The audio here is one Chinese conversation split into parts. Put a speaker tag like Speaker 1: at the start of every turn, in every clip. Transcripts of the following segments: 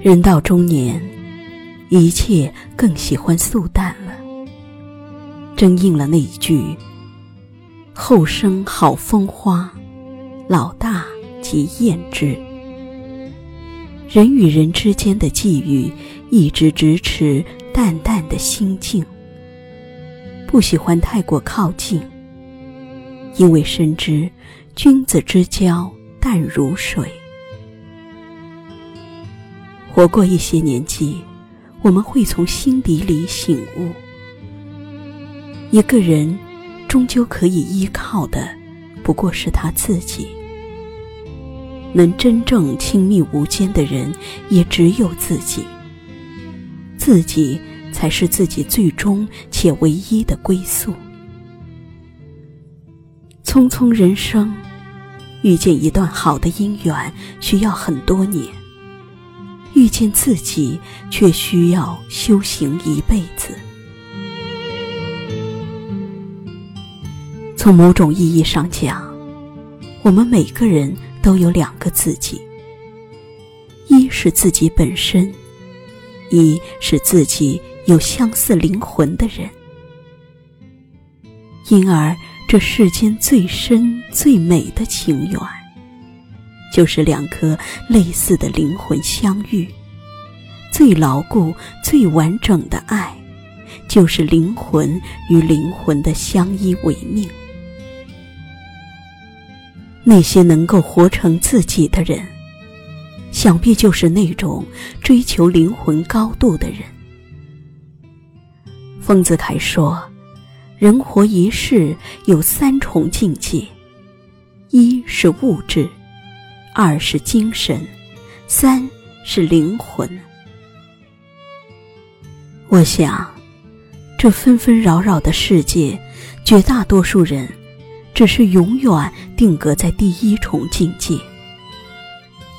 Speaker 1: 人到中年，一切更喜欢素淡了，正应了那一句：“后生好风花，老大即厌之。”人与人之间的际遇，一直支持淡淡的心境，不喜欢太过靠近，因为深知君子之交淡如水。活过一些年纪，我们会从心底里醒悟：一个人终究可以依靠的，不过是他自己。能真正亲密无间的人，也只有自己。自己才是自己最终且唯一的归宿。匆匆人生，遇见一段好的姻缘，需要很多年。遇见自己，却需要修行一辈子。从某种意义上讲，我们每个人都有两个自己：一是自己本身，一是自己有相似灵魂的人。因而，这世间最深最美的情缘。就是两颗类似的灵魂相遇，最牢固、最完整的爱，就是灵魂与灵魂的相依为命。那些能够活成自己的人，想必就是那种追求灵魂高度的人。丰子恺说：“人活一世，有三重境界，一是物质。”二是精神，三是灵魂。我想，这纷纷扰扰的世界，绝大多数人只是永远定格在第一重境界。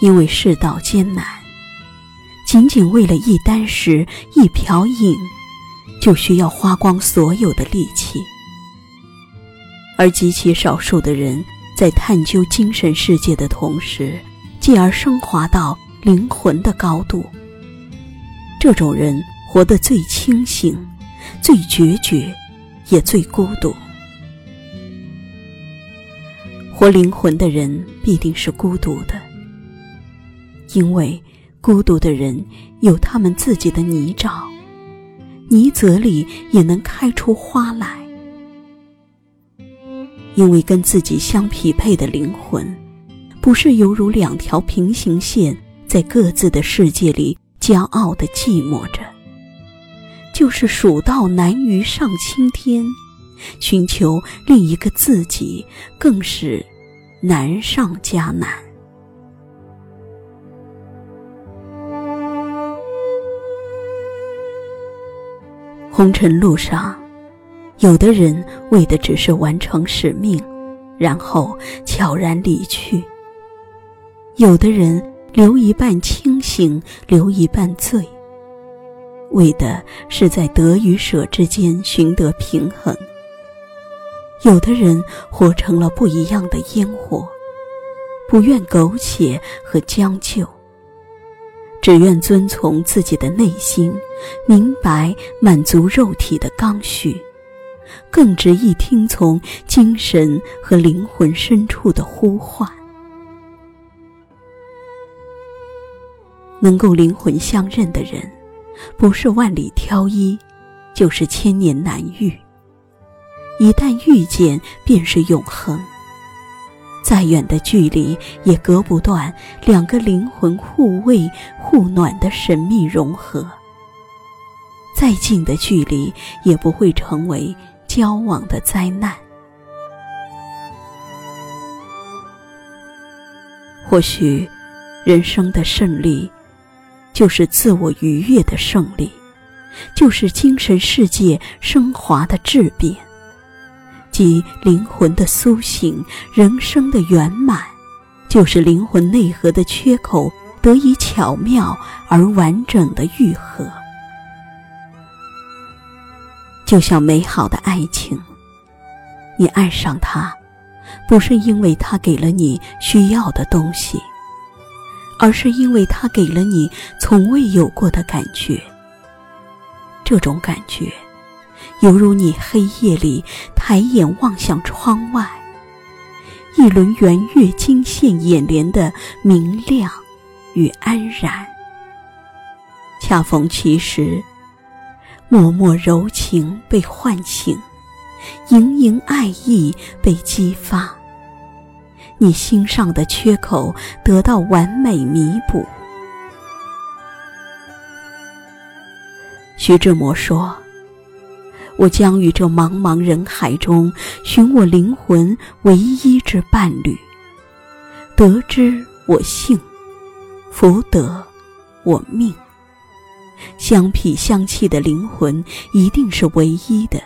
Speaker 1: 因为世道艰难，仅仅为了一箪食、一瓢饮，就需要花光所有的力气，而极其少数的人。在探究精神世界的同时，继而升华到灵魂的高度。这种人活得最清醒、最决绝，也最孤独。活灵魂的人必定是孤独的，因为孤独的人有他们自己的泥沼，泥泽里也能开出花来。因为跟自己相匹配的灵魂，不是犹如两条平行线，在各自的世界里骄傲的寂寞着，就是蜀道难于上青天，寻求另一个自己，更是难上加难。红尘路上。有的人为的只是完成使命，然后悄然离去；有的人留一半清醒，留一半醉，为的是在得与舍之间寻得平衡；有的人活成了不一样的烟火，不愿苟且和将就，只愿遵从自己的内心，明白满足肉体的刚需。更执意听从精神和灵魂深处的呼唤。能够灵魂相认的人，不是万里挑一，就是千年难遇。一旦遇见，便是永恒。再远的距离，也隔不断两个灵魂互慰互暖的神秘融合。再近的距离，也不会成为。交往的灾难，或许人生的胜利，就是自我愉悦的胜利，就是精神世界升华的质变，即灵魂的苏醒，人生的圆满，就是灵魂内核的缺口得以巧妙而完整的愈合。就像美好的爱情，你爱上他，不是因为他给了你需要的东西，而是因为它给了你从未有过的感觉。这种感觉，犹如你黑夜里抬眼望向窗外，一轮圆月惊现眼帘的明亮与安然。恰逢其时，脉脉柔情被唤醒，盈盈爱意被激发，你心上的缺口得到完美弥补。徐志摩说：“我将于这茫茫人海中寻我灵魂唯一之伴侣。得之我幸，福得我命。相匹相契的灵魂一定是唯一的，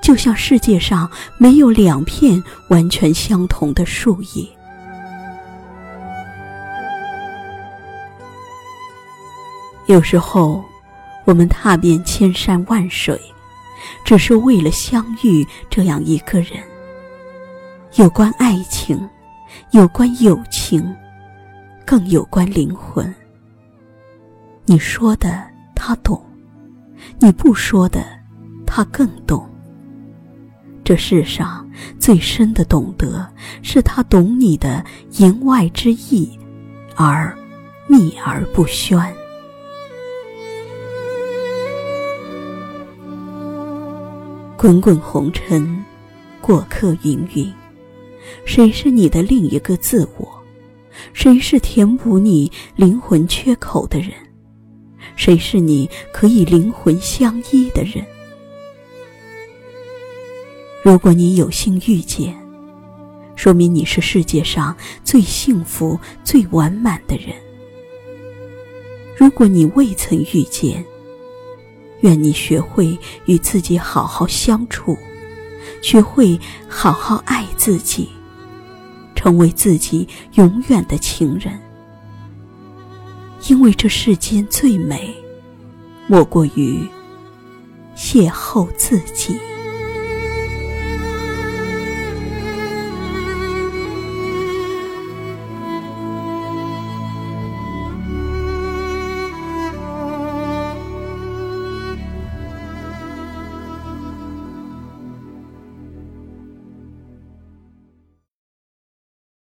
Speaker 1: 就像世界上没有两片完全相同的树叶。有时候。”我们踏遍千山万水，只是为了相遇这样一个人。有关爱情，有关友情，更有关灵魂。你说的他懂，你不说的他更懂。这世上最深的懂得，是他懂你的言外之意，而秘而不宣。滚滚红尘，过客云云，谁是你的另一个自我？谁是填补你灵魂缺口的人？谁是你可以灵魂相依的人？如果你有幸遇见，说明你是世界上最幸福、最完满的人。如果你未曾遇见，愿你学会与自己好好相处，学会好好爱自己，成为自己永远的情人。因为这世间最美，莫过于邂逅自己。